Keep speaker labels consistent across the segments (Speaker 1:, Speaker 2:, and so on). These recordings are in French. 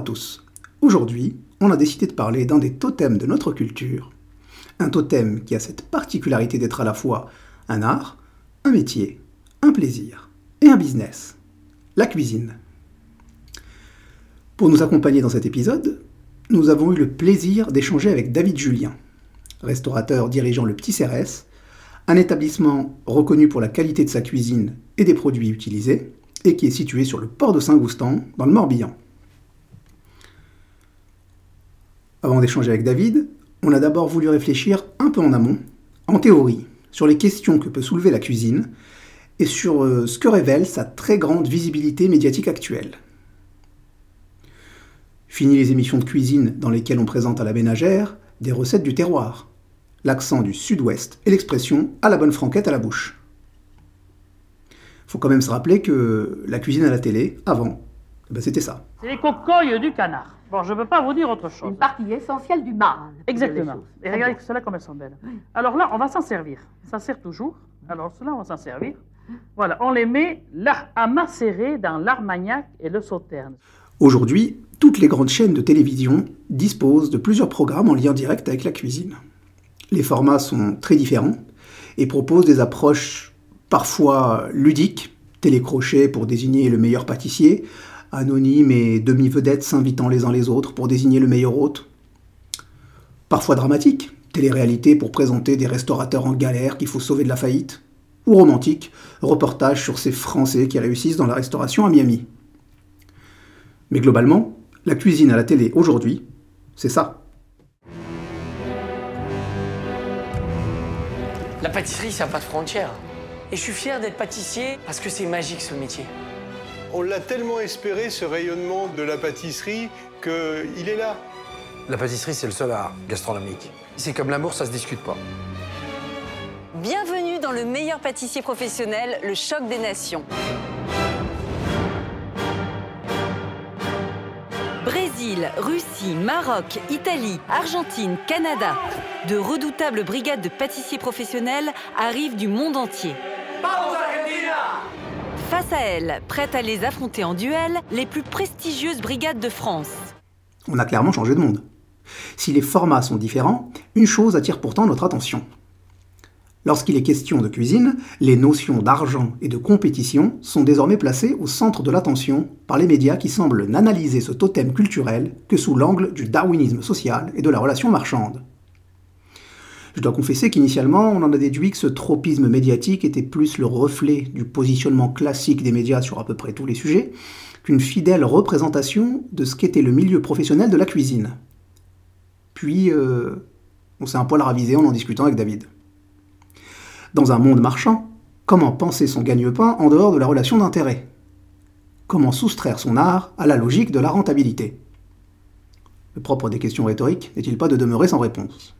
Speaker 1: tous. Aujourd'hui, on a décidé de parler d'un des totems de notre culture. Un totem qui a cette particularité d'être à la fois un art, un métier, un plaisir et un business. La cuisine. Pour nous accompagner dans cet épisode, nous avons eu le plaisir d'échanger avec David Julien, restaurateur dirigeant le Petit Cérès, un établissement reconnu pour la qualité de sa cuisine et des produits utilisés, et qui est situé sur le port de Saint-Goustan, dans le Morbihan. Avant d'échanger avec David, on a d'abord voulu réfléchir un peu en amont, en théorie, sur les questions que peut soulever la cuisine et sur euh, ce que révèle sa très grande visibilité médiatique actuelle. Fini les émissions de cuisine dans lesquelles on présente à la ménagère des recettes du terroir, l'accent du sud-ouest et l'expression à la bonne franquette à la bouche. Faut quand même se rappeler que la cuisine à la télé, avant, eh ben, c'était ça.
Speaker 2: C'est les cocoilles du canard. Bon, je ne peux pas vous dire autre chose.
Speaker 3: Une partie essentielle du mal.
Speaker 2: Exactement. Et regardez cela comme elles sont belles. Alors là, on va s'en servir. Ça sert toujours. Alors cela, on va s'en servir. Voilà, on les met là, à macérer dans l'armagnac et le sauterne.
Speaker 1: Aujourd'hui, toutes les grandes chaînes de télévision disposent de plusieurs programmes en lien direct avec la cuisine. Les formats sont très différents et proposent des approches parfois ludiques, télécrochet pour désigner le meilleur pâtissier, anonymes et demi-vedettes s'invitant les uns les autres pour désigner le meilleur hôte. Parfois dramatique, télé-réalité pour présenter des restaurateurs en galère qu'il faut sauver de la faillite. Ou romantique, reportage sur ces Français qui réussissent dans la restauration à Miami. Mais globalement, la cuisine à la télé aujourd'hui, c'est ça.
Speaker 4: La pâtisserie, ça n'a pas de frontières. Et je suis fier d'être pâtissier parce que c'est magique ce métier.
Speaker 5: On l'a tellement espéré, ce rayonnement de la pâtisserie, qu'il est là.
Speaker 6: La pâtisserie, c'est le seul art gastronomique. C'est comme l'amour, ça se discute pas.
Speaker 7: Bienvenue dans le meilleur pâtissier professionnel, le choc des nations. Brésil, Russie, Maroc, Italie, Argentine, Canada. De redoutables brigades de pâtissiers professionnels arrivent du monde entier. Face à elles, prêtes à les affronter en duel, les plus prestigieuses brigades de France.
Speaker 1: On a clairement changé de monde. Si les formats sont différents, une chose attire pourtant notre attention. Lorsqu'il est question de cuisine, les notions d'argent et de compétition sont désormais placées au centre de l'attention par les médias qui semblent n'analyser ce totem culturel que sous l'angle du darwinisme social et de la relation marchande. Je dois confesser qu'initialement, on en a déduit que ce tropisme médiatique était plus le reflet du positionnement classique des médias sur à peu près tous les sujets qu'une fidèle représentation de ce qu'était le milieu professionnel de la cuisine. Puis, euh, on s'est un poil ravisé en en discutant avec David. Dans un monde marchand, comment penser son gagne-pain en dehors de la relation d'intérêt? Comment soustraire son art à la logique de la rentabilité? Le propre des questions rhétoriques n'est-il pas de demeurer sans réponse?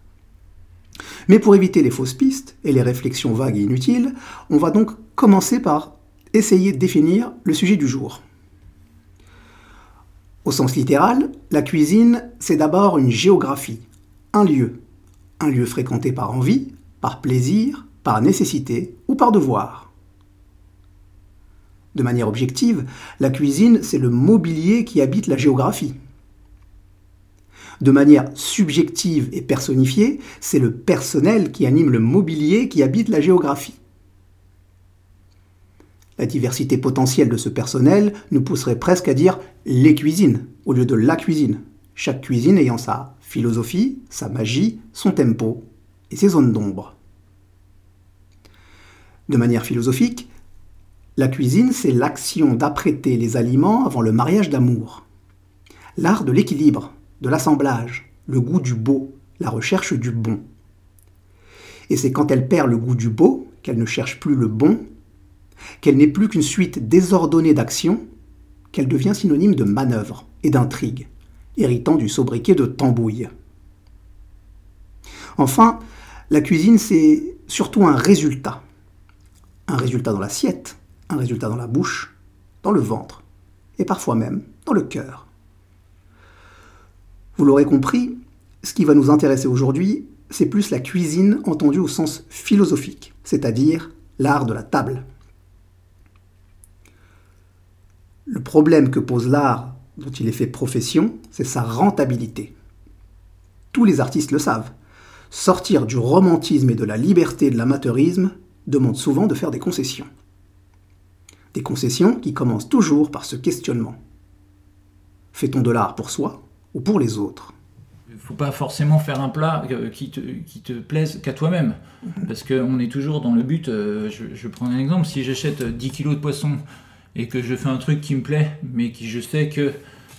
Speaker 1: Mais pour éviter les fausses pistes et les réflexions vagues et inutiles, on va donc commencer par essayer de définir le sujet du jour. Au sens littéral, la cuisine, c'est d'abord une géographie, un lieu, un lieu fréquenté par envie, par plaisir, par nécessité ou par devoir. De manière objective, la cuisine, c'est le mobilier qui habite la géographie. De manière subjective et personnifiée, c'est le personnel qui anime le mobilier qui habite la géographie. La diversité potentielle de ce personnel nous pousserait presque à dire les cuisines au lieu de la cuisine, chaque cuisine ayant sa philosophie, sa magie, son tempo et ses zones d'ombre. De manière philosophique, la cuisine, c'est l'action d'apprêter les aliments avant le mariage d'amour. L'art de l'équilibre, de l'assemblage, le goût du beau, la recherche du bon. Et c'est quand elle perd le goût du beau, qu'elle ne cherche plus le bon, qu'elle n'est plus qu'une suite désordonnée d'actions, qu'elle devient synonyme de manœuvre et d'intrigue, héritant du sobriquet de tambouille. Enfin, la cuisine, c'est surtout un résultat. Un résultat dans l'assiette, un résultat dans la bouche, dans le ventre, et parfois même dans le cœur. Vous l'aurez compris, ce qui va nous intéresser aujourd'hui, c'est plus la cuisine entendue au sens philosophique, c'est-à-dire l'art de la table. Le problème que pose l'art dont il est fait profession, c'est sa rentabilité. Tous les artistes le savent. Sortir du romantisme et de la liberté de l'amateurisme demande souvent de faire des concessions. Des concessions qui commencent toujours par ce questionnement. Fait-on de l'art pour soi? Ou pour les autres
Speaker 8: Il ne faut pas forcément faire un plat euh, qui te, qui te plaise qu'à toi-même. Parce qu'on est toujours dans le but. euh, je, je prends un exemple. Si j'achète 10 kilos de poisson et que je fais un truc qui me plaît, mais qui je sais que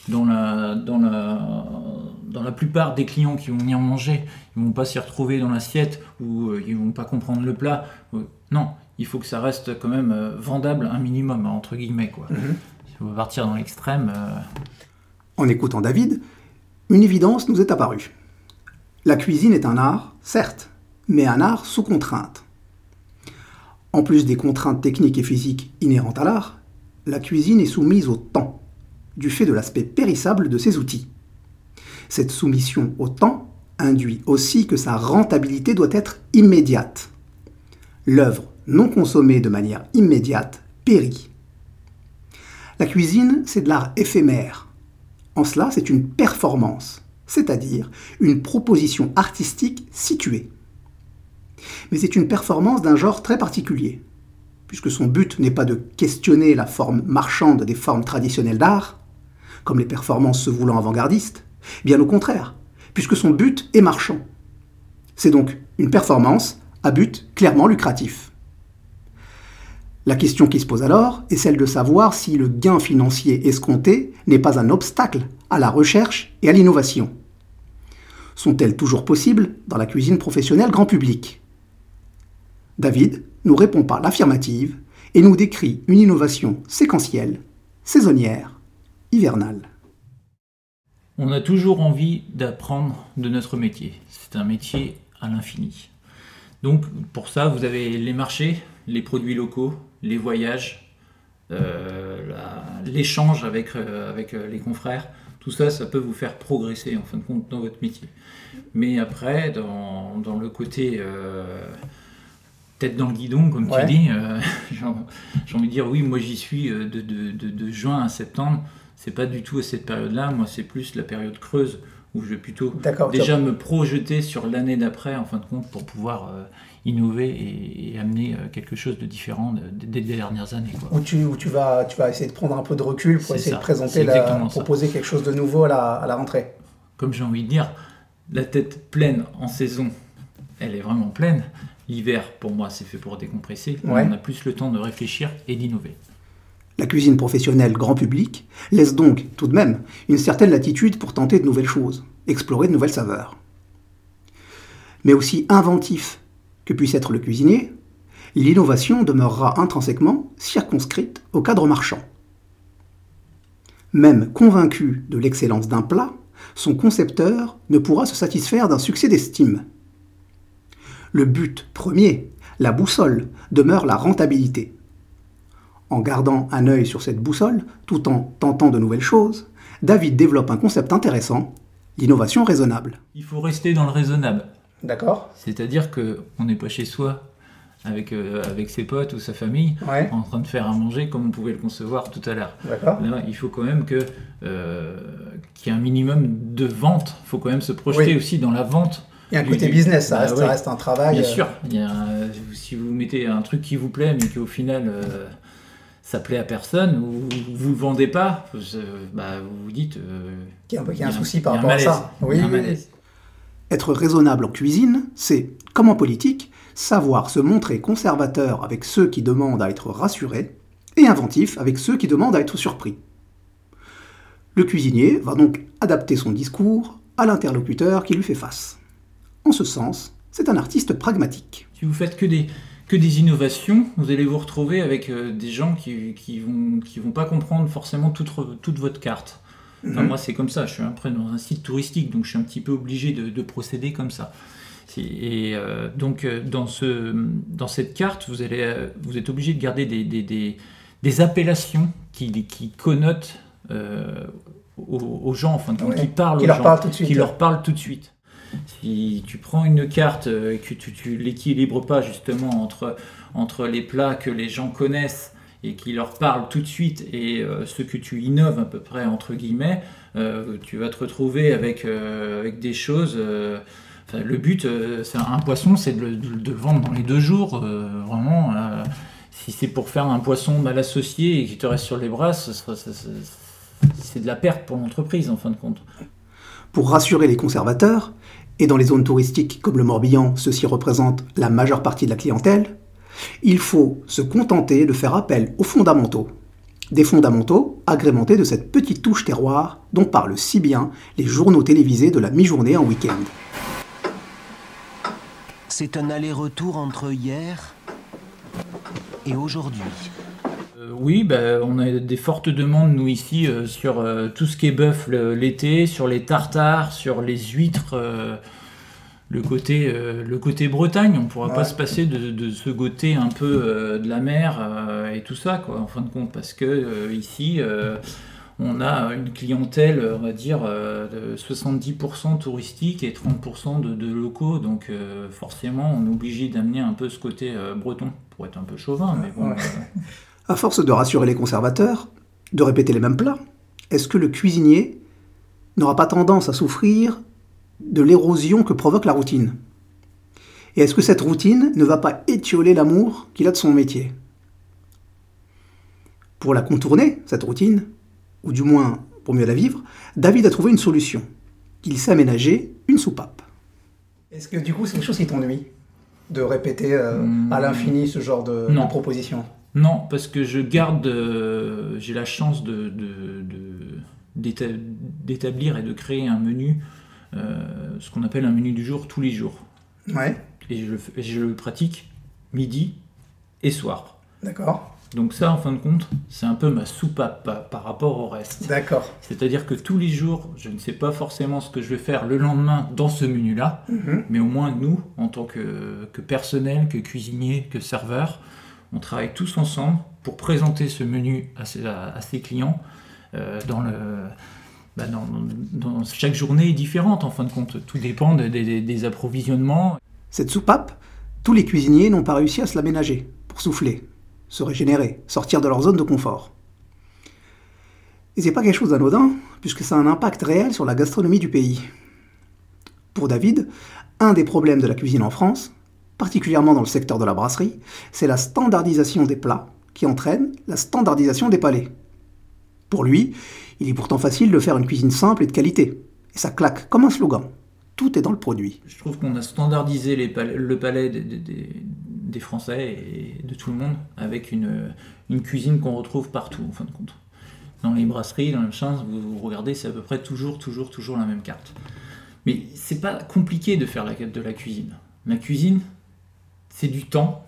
Speaker 8: dans la, dans la, dans la plupart des clients qui vont venir manger, ils vont pas s'y retrouver dans l'assiette ou euh, ils vont pas comprendre le plat. Non, il faut que ça reste quand même vendable un minimum, entre guillemets. Quoi. Si on va partir dans l'extrême. euh,
Speaker 1: En écoutant David, une évidence nous est apparue. La cuisine est un art, certes, mais un art sous contrainte. En plus des contraintes techniques et physiques inhérentes à l'art, la cuisine est soumise au temps, du fait de l'aspect périssable de ses outils. Cette soumission au temps induit aussi que sa rentabilité doit être immédiate. L'œuvre non consommée de manière immédiate périt. La cuisine, c'est de l'art éphémère, en cela, c'est une performance, c'est-à-dire une proposition artistique située. Mais c'est une performance d'un genre très particulier, puisque son but n'est pas de questionner la forme marchande des formes traditionnelles d'art, comme les performances se voulant avant-gardistes, bien au contraire, puisque son but est marchand. C'est donc une performance à but clairement lucratif. La question qui se pose alors est celle de savoir si le gain financier escompté n'est pas un obstacle à la recherche et à l'innovation. Sont-elles toujours possibles dans la cuisine professionnelle grand public? David nous répond par l'affirmative et nous décrit une innovation séquentielle, saisonnière, hivernale.
Speaker 8: On a toujours envie d'apprendre de notre métier. C'est un métier à l'infini. Donc pour ça, vous avez les marchés, les produits locaux, les voyages, euh, l'échange avec, euh, avec euh, les confrères. Tout ça, ça peut vous faire progresser en fin de compte dans votre métier. Mais après, dans, dans le côté euh, tête dans le guidon, comme
Speaker 1: Ouais.
Speaker 8: tu dis, euh, j'ai envie de dire oui, moi j'y suis de, de- de- de juin à septembre. C'est pas du tout à cette période-là. Moi, c'est plus la période creuse où je vais plutôt déjà me projeter sur l'année d'après, en fin de compte, pour pouvoir euh, innover et, et amener euh, quelque chose de différent de- des dernières années. Quoi.
Speaker 1: Où tu, où tu, vas, tu vas essayer de prendre un peu de recul pour essayer
Speaker 8: ça,
Speaker 1: de présenter, la, proposer quelque chose de nouveau à la, à la rentrée.
Speaker 8: Comme j'ai envie de dire, la tête pleine en saison, elle est vraiment pleine. L'hiver, pour moi, c'est fait pour décompresser.
Speaker 1: Ouais.
Speaker 8: On a plus le temps de réfléchir et d'innover.
Speaker 1: La cuisine professionnelle grand public laisse donc tout de même une certaine latitude pour tenter de nouvelles choses, explorer de nouvelles saveurs. Mais aussi inventif que puisse être le cuisinier, l'innovation demeurera intrinsèquement circonscrite au cadre marchand. Même convaincu de l'excellence d'un plat, son concepteur ne pourra se satisfaire d'un succès d'estime. Le but premier, la boussole, demeure la rentabilité. En gardant un œil sur cette boussole, tout en tentant de nouvelles choses, David développe un concept intéressant, l'innovation raisonnable.
Speaker 8: Il faut rester dans le raisonnable.
Speaker 1: D'accord
Speaker 8: C'est-à-dire qu'on n'est pas chez soi avec, euh, avec ses potes ou sa famille
Speaker 1: Ouais,
Speaker 8: en train de faire à manger comme on pouvait le concevoir tout à l'heure. il faut quand même que euh, qu'il y ait un minimum de vente. Il faut quand même se projeter
Speaker 1: Oui.
Speaker 8: aussi dans la vente.
Speaker 1: Il y a un côté business, ça,
Speaker 8: bah
Speaker 1: reste, ça reste un travail.
Speaker 8: Bien
Speaker 1: euh,
Speaker 8: sûr, il y a un- si vous mettez un truc qui vous plaît, mais qu'au final euh, ça plaît à personne, ou vous le vendez pas, euh, bah, vous vous dites. euh,
Speaker 1: qu'il y a un, peu- qu'il y a
Speaker 8: il
Speaker 1: un souci par
Speaker 8: il
Speaker 1: rapport à ça.
Speaker 8: Il
Speaker 1: Oui. Être raisonnable en cuisine, c'est, comme en politique, savoir se montrer conservateur avec ceux qui demandent à être rassurés et inventif avec ceux qui demandent à être surpris. Le cuisinier va donc adapter son discours à l'interlocuteur qui lui fait face. En ce sens, c'est un artiste pragmatique.
Speaker 8: Si vous faites que des, que des innovations, vous allez vous retrouver avec euh, des gens qui, qui vont qui vont pas comprendre forcément toute, toute votre carte. Enfin, moi, c'est comme ça. Je suis après dans un site touristique, donc je suis un petit peu obligé de, de procéder comme ça. Et euh, donc, euh, dans, ce, dans cette carte, vous, allez, vous êtes obligé de garder des, des, des, des appellations qui, qui connotent euh, aux, aux gens, enfin,
Speaker 1: Ouais.
Speaker 8: qui parlent
Speaker 1: Qui
Speaker 8: aux
Speaker 1: leur
Speaker 8: gens,
Speaker 1: parle tout de suite.
Speaker 8: qui leur parlent tout de suite. Si tu prends une carte euh, et que tu, tu l'équilibres pas justement entre, entre les plats que les gens connaissent et qui leur parle tout de suite et euh, ce que tu innoves à peu près entre guillemets, euh, tu vas te retrouver avec, avec des choses. le but, c'est un poisson, c'est de, de vendre dans les deux jours, vraiment. si c'est pour faire un poisson mal associé et qui te reste sur les bras, c'est de la perte pour l'entreprise en fin de compte.
Speaker 1: Pour rassurer les conservateurs, et dans les zones touristiques comme le Morbihan, ceci représente la majeure partie de la clientèle, il faut se contenter de faire appel aux fondamentaux. Des fondamentaux agrémentés de cette petite touche terroir dont parlent si bien les journaux télévisés de la mi-journée en week-end.
Speaker 9: C'est un aller-retour entre hier et aujourd'hui.
Speaker 8: Euh, oui, bah, on a des fortes demandes, nous, ici, euh, sur euh, tout ce qui est bœuf l'été, sur les tartares, sur les huîtres, euh, le, côté, le côté Bretagne. On ne pourra pas se passer de, de ce côté un peu de la mer et tout ça, quoi, en fin de compte, parce que ici, on a une clientèle, on va dire, de 70% touristique et 30% de, de locaux, donc forcément, on est obligé d'amener un peu ce côté breton, pour être un peu chauvin, mais bon...
Speaker 1: Ouais.
Speaker 8: Euh,
Speaker 1: À force de rassurer les conservateurs, de répéter les mêmes plats, est-ce que le cuisinier n'aura pas tendance à souffrir de l'érosion que provoque la routine? Et est-ce que cette routine ne va pas étioler l'amour qu'il a de son métier? Pour la contourner, cette routine, ou du moins pour mieux la vivre, David a trouvé une solution. Il s'est aménagé une soupape. Est-ce que du coup c'est quelque chose qui t'ennuie De répéter
Speaker 8: Hmm.
Speaker 1: à l'infini ce genre de,
Speaker 8: Non.
Speaker 1: proposition?
Speaker 8: Non, parce que je garde, euh, j'ai la chance de, de- de- d'éta- d'établir et de créer un menu, euh, ce qu'on appelle un menu du jour tous les jours.
Speaker 1: Ouais,
Speaker 8: Et je, le fais- je le pratique midi et soir.
Speaker 1: d'accord.
Speaker 8: Donc ça, en fin de compte, c'est un peu ma soupape par, par rapport au reste.
Speaker 1: D'accord.
Speaker 8: C'est-à-dire que tous les jours, je ne sais pas forcément ce que je vais faire le lendemain dans ce menu-là,
Speaker 1: Mhm.
Speaker 8: mais au moins nous, en tant que, que personnel, que cuisinier, que serveur, on travaille tous ensemble pour présenter ce menu à ses, clients euh, bah, dans, chaque journée est différente en fin de compte, tout dépend des approvisionnements.
Speaker 1: Cette soupape, tous les cuisiniers n'ont pas réussi à se l'aménager pour souffler, se régénérer, sortir de leur zone de confort. Et c'est pas quelque chose d'anodin, puisque ça a un impact réel sur la gastronomie du pays. Pour David, un des problèmes de la cuisine en France, particulièrement dans le secteur de la brasserie, c'est la standardisation des plats qui entraîne la standardisation des palais. Pour lui, il est pourtant facile de faire une cuisine simple et de qualité. Et ça claque comme un slogan. Tout est dans le produit.
Speaker 8: Je trouve qu'on a standardisé les palais- le palais des, Français et de tout le monde avec une, cuisine qu'on retrouve partout en fin de compte. Dans les brasseries, dans les machins, vous, vous regardez, c'est à peu près toujours, toujours, toujours la même carte. Mais c'est pas compliqué de faire la, de la cuisine. La cuisine, c'est du temps,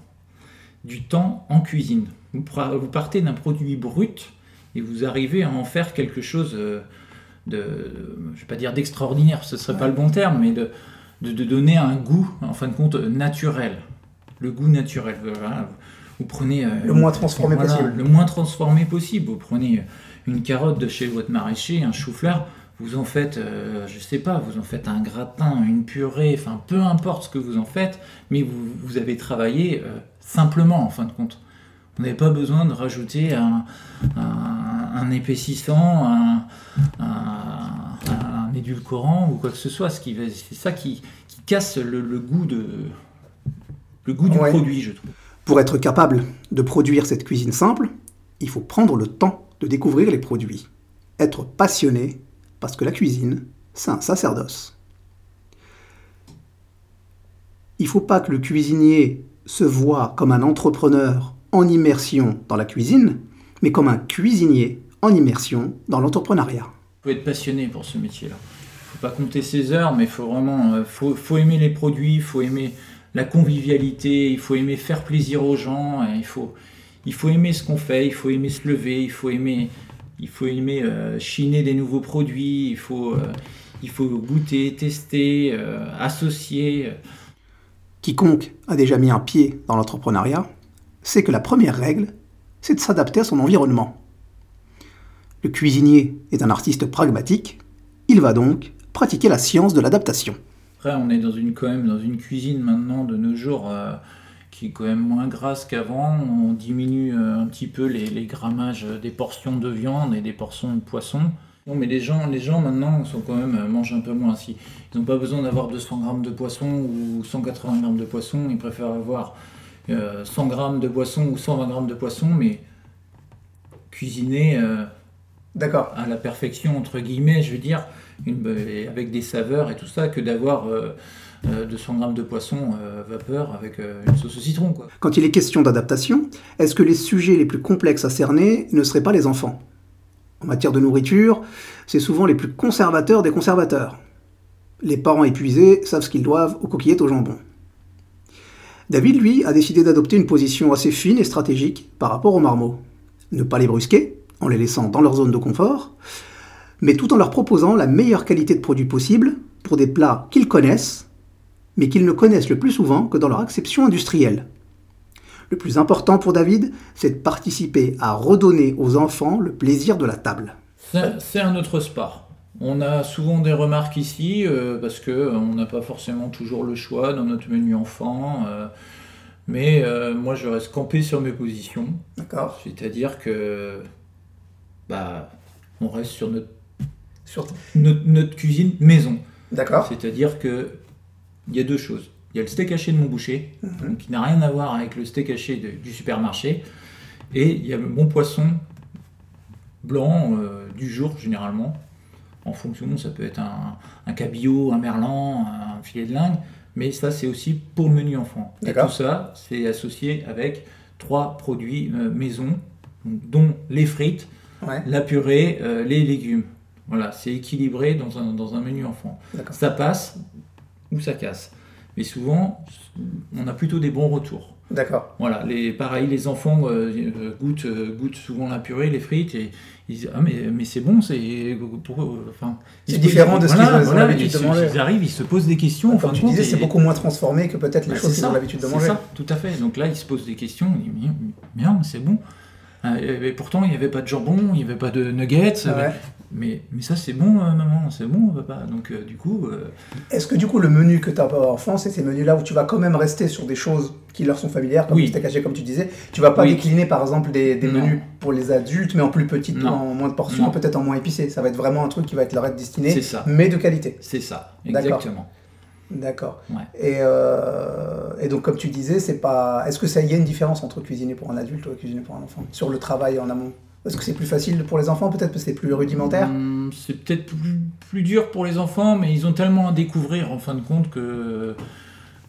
Speaker 8: du temps en cuisine. Vous, partez d'un produit brut et vous arrivez à en faire quelque chose euh, de, je vais pas dire d'extraordinaire, ce serait pas le bon terme, mais de, de, de donner un goût, en fin de compte, naturel. Le goût naturel. Voilà. Vous prenez. euh,
Speaker 1: Le moins transformé
Speaker 8: voilà,
Speaker 1: possible.
Speaker 8: Le moins transformé possible. Vous prenez une carotte de chez votre maraîcher, un chou-fleur, vous en faites, euh, je sais pas, vous en faites un gratin, une purée, enfin peu importe ce que vous en faites, mais vous, vous avez travaillé euh, simplement en fin de compte. Vous n'avez pas besoin de rajouter un, un- un épaississant, un, un- édulcorant ou quoi que ce soit. Ce qui C'est ça qui, qui casse le, le goût de le goût du
Speaker 1: Ouais.
Speaker 8: produit, je trouve.
Speaker 1: Pour être capable de produire cette cuisine simple, il faut prendre le temps de découvrir les produits. Être passionné, parce que la cuisine, c'est un sacerdoce. Il ne faut pas que le cuisinier se voit comme un entrepreneur en immersion dans la cuisine, mais comme un cuisinier en immersion dans l'entrepreneuriat.
Speaker 8: faut être passionné pour ce métier-là. faut pas compter ses heures, mais faut vraiment, euh, faut, faut aimer les produits, il faut aimer la convivialité, il faut aimer faire plaisir aux gens, il il faut aimer ce qu'on fait, il faut aimer se lever, il faut aimer, il faut aimer euh, chiner des nouveaux produits, il faut, euh, il faut goûter, tester, euh, associer.
Speaker 1: Quiconque a déjà mis un pied dans l'entrepreneuriat sait que la première règle, c'est de s'adapter à son environnement. Le cuisinier est un artiste pragmatique, il va donc pratiquer la science de l'adaptation.
Speaker 8: Après, on est dans une, quand même dans une cuisine maintenant de nos jours quand même moins grasse qu'avant. On diminue euh, un petit peu les, grammages des portions de viande et des portions de poisson. Non, mais les gens, les gens maintenant sont quand même euh, mangent un peu moins. Si ils n'ont pas besoin d'avoir 200 grammes de poisson ou 180 grammes de poisson, ils préfèrent avoir euh, 100 grammes de poisson ou 120 grammes de poisson, mais cuisiner euh,
Speaker 1: D'accord.
Speaker 8: à la perfection entre guillemets, je veux dire, une- avec des saveurs et tout ça, que d'avoir euh, euh, 200 grammes de poisson euh, vapeur avec euh, une sauce au citron, quoi.
Speaker 1: Quand il est question d'adaptation, est-ce que les sujets les plus complexes à cerner ne seraient pas les enfants? En matière de nourriture, c'est souvent les plus conservateurs des conservateurs. Les parents épuisés savent ce qu'ils doivent aux coquillettes au jambon. David, lui, a décidé d'adopter une position assez fine et stratégique par rapport aux marmots. Ne pas les brusquer, en les laissant dans leur zone de confort, mais tout en leur proposant la meilleure qualité de produit possible pour des plats qu'ils connaissent, mais qu'ils ne connaissent le plus souvent que dans leur acception industrielle. Le plus important pour David, c'est de participer à redonner aux enfants le plaisir de la table.
Speaker 8: C'est un autre sport. On a souvent des remarques ici euh, parce que euh, on n'a pas forcément toujours le choix dans notre menu enfant. euh, mais moi, je reste campé sur mes positions.
Speaker 1: D'accord
Speaker 8: C'est-à-dire que bah, on reste sur notre,
Speaker 1: Sur-
Speaker 8: notre, notre cuisine maison.
Speaker 1: D'accord
Speaker 8: C'est-à-dire que il y a deux choses. Il y a le steak haché de mon boucher,
Speaker 1: Mhm.
Speaker 8: donc qui n'a rien à voir avec le steak haché de- du supermarché, et il y a le bon poisson blanc euh, du jour généralement. En fonction, ça peut être un, un cabillaud, un merlan, un filet de lingue, mais ça c'est aussi pour le menu enfant. Et tout ça, c'est associé avec trois produits euh, maison, donc, dont les frites,
Speaker 1: Ouais,
Speaker 8: la purée, euh, les légumes. Voilà, c'est équilibré dans un, dans un menu enfant. Ça passe ou ça casse. Mais souvent, on a plutôt des bons retours.
Speaker 1: D'accord.
Speaker 8: Voilà, les, pareil, les enfants euh, euh, goûtent, goûtent souvent la purée, les frites, et ils disent Ah, mais, mais c'est bon, c'est. Enfin,
Speaker 1: C'est différent de ce
Speaker 8: voilà,
Speaker 1: qu'ils ont
Speaker 8: voilà,
Speaker 1: l'habitude de manger.
Speaker 8: Ils arrivent, ils se posent des questions. en fin
Speaker 1: Comme
Speaker 8: de
Speaker 1: tu
Speaker 8: compte,
Speaker 1: disais, c'est beaucoup moins transformé que peut-être les
Speaker 8: bah,
Speaker 1: choses
Speaker 8: c'est
Speaker 1: qu'ils ont l'habitude de
Speaker 8: c'est
Speaker 1: manger.
Speaker 8: ça, tout à fait. Donc là, ils se posent des questions. Ils disent, mais, bien, c'est bon. Euh, Et pourtant, il n'y avait pas de jambon, il n'y avait pas de nuggets.
Speaker 1: Ah ouais.
Speaker 8: Mais, mais ça, c'est bon, euh, maman, c'est bon, papa. Donc, euh, du coup, euh,
Speaker 1: Est-ce que du coup, le menu que tu as enfant, c'est ces menus-là où tu vas quand même rester sur des choses qui leur sont familières, comme
Speaker 8: Oui.
Speaker 1: steak haché, comme tu disais? Tu vas pas
Speaker 8: Oui.
Speaker 1: décliner par exemple des, menus pour les adultes, mais en plus petites,
Speaker 8: Non.
Speaker 1: en moins de portions, peut-être en moins épicé. Ça va être vraiment un truc qui va être leur être destiné,
Speaker 8: ça.
Speaker 1: mais de qualité.
Speaker 8: C'est ça, exactement.
Speaker 1: D'accord.
Speaker 8: Ouais.
Speaker 1: Et, euh, et donc, comme tu disais, c'est pas. Est-ce que ça y a une différence entre cuisiner pour un adulte ou cuisiner pour un enfant sur le travail en amont? Est-ce que c'est plus facile pour les enfants Peut-être parce que c'est plus rudimentaire?
Speaker 8: Hum, c'est peut-être plus, plus dur pour les enfants, mais ils ont tellement à découvrir en fin de compte que,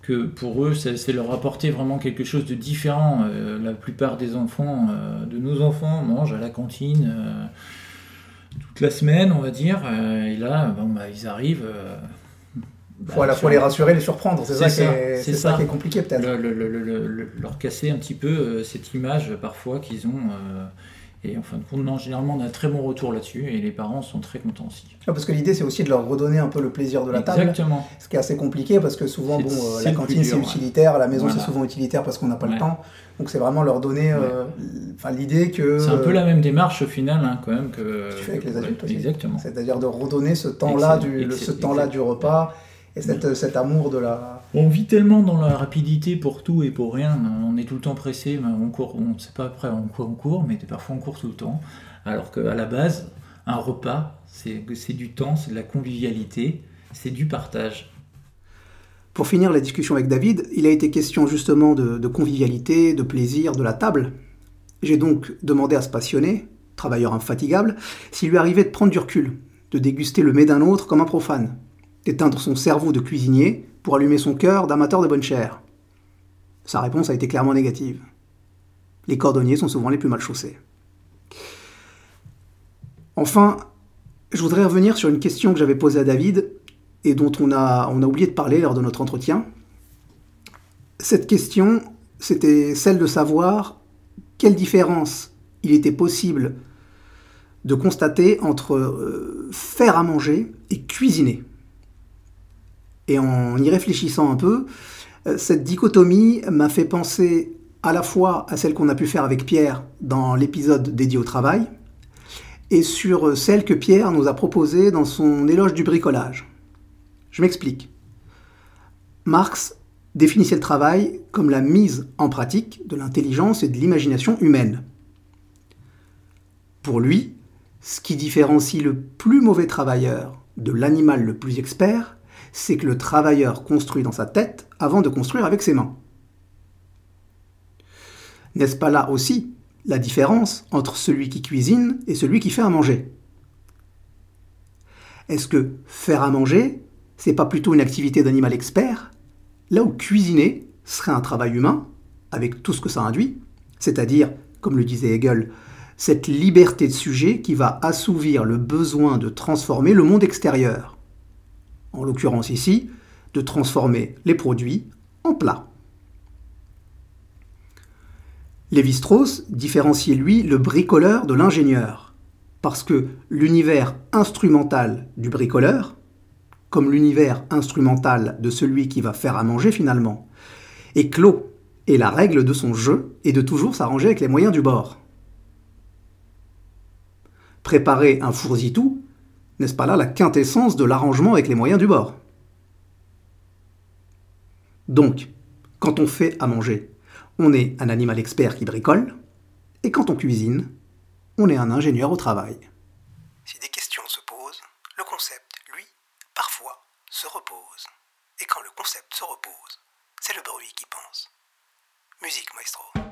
Speaker 8: que pour eux, c'est leur apporter vraiment quelque chose de différent. Euh, la plupart des enfants, euh, de nos enfants, mangent à la cantine toute la semaine, on va dire. et là, bon, bah, ils arrivent. Euh,
Speaker 1: faut à la
Speaker 8: bah,
Speaker 1: fois les rassurer, les surprendre. C'est ça, qui
Speaker 8: ça,
Speaker 1: est-
Speaker 8: c'est
Speaker 1: c'est ça
Speaker 8: ça.
Speaker 1: qui est compliqué peut-être.
Speaker 8: le- le- le- le- le- leur casser un petit peu euh, cette image parfois qu'ils ont. euh, et en fin de compte, non, généralement, on a un très bon retour là-dessus et les parents sont très contents aussi.
Speaker 1: Ah, Parce que l'idée, c'est aussi de leur redonner un peu le plaisir de la table.
Speaker 8: Exactement.
Speaker 1: Ce qui est assez compliqué parce que souvent, bon, euh, la cantine c'est utilitaire, la maison
Speaker 8: Voilà.
Speaker 1: c'est souvent utilitaire parce qu'on n'a pas le
Speaker 8: Ouais.
Speaker 1: temps. Donc c'est vraiment leur donner euh, enfin, l'idée que.
Speaker 8: C'est un peu la même démarche au final, hein, quand même, que.
Speaker 1: Tu fais avec
Speaker 8: que
Speaker 1: les adultes aussi.
Speaker 8: Exactement.
Speaker 1: C'est-à-dire de redonner ce temps-là du, temps-là du repas et cette, cet amour de la.
Speaker 8: On vit tellement dans la rapidité pour tout et pour rien, on est tout le temps pressé, mais on court, on ne sait pas après en quoi on court, mais parfois on court tout le temps. Alors qu'à la base, un repas, c'est c'est du temps, c'est de la convivialité, c'est du partage.
Speaker 1: Pour finir la discussion avec David, il a été question justement de, de convivialité, de plaisir, de la table. J'ai donc demandé à ce passionné, travailleur infatigable, s'il lui arrivait de prendre du recul, de déguster le mets d'un autre comme un profane, d'éteindre son cerveau de cuisinier pour allumer son cœur d'amateur de bonne chair. Sa réponse a été clairement négative. Les cordonniers sont souvent les plus mal chaussés. Enfin, je voudrais revenir sur une question que j'avais posée à David et dont on a, on a oublié de parler lors de notre entretien. Cette question, c'était celle de savoir quelle différence il était possible de constater entre euh, faire à manger et cuisiner. Et en y réfléchissant un peu, euh, cette dichotomie m'a fait penser à la fois à celle qu'on a pu faire avec Pierre dans l'épisode dédié au travail, et sur celle que Pierre nous a proposée dans son éloge du bricolage. Je m'explique. Marx définissait le travail comme la mise en pratique de l'intelligence et de l'imagination humaine. Pour lui, ce qui différencie le plus mauvais travailleur de l'animal le plus expert, c'est que le travailleur construit dans sa tête avant de construire avec ses mains. N'est-ce pas là aussi la différence entre celui qui cuisine et celui qui fait à manger? Est-ce que faire à manger, c'est pas plutôt une activité d'animal expert, là où cuisiner serait un travail humain, avec tout ce que ça induit, c'est-à-dire, comme le disait Hegel, cette liberté de sujet qui va assouvir le besoin de transformer le monde extérieur. En l'occurrence ici, de transformer les produits en plats. Lévi-Strauss différenciait lui le bricoleur de l'ingénieur, parce que l'univers instrumental du bricoleur, comme l'univers instrumental de celui qui va faire à manger finalement, est clos, et la règle de son jeu est de toujours s'arranger avec les moyens du bord. Préparer un fourzitou, n'est-ce pas là la quintessence de l'arrangement avec les moyens du bord? Donc, quand on fait à manger, on est un animal expert qui bricole, et quand on cuisine, on est un ingénieur au travail.
Speaker 10: Si des questions se posent, le concept, lui, parfois, se repose. Et quand le concept se repose, c'est le bruit qui pense. Musique, maestro.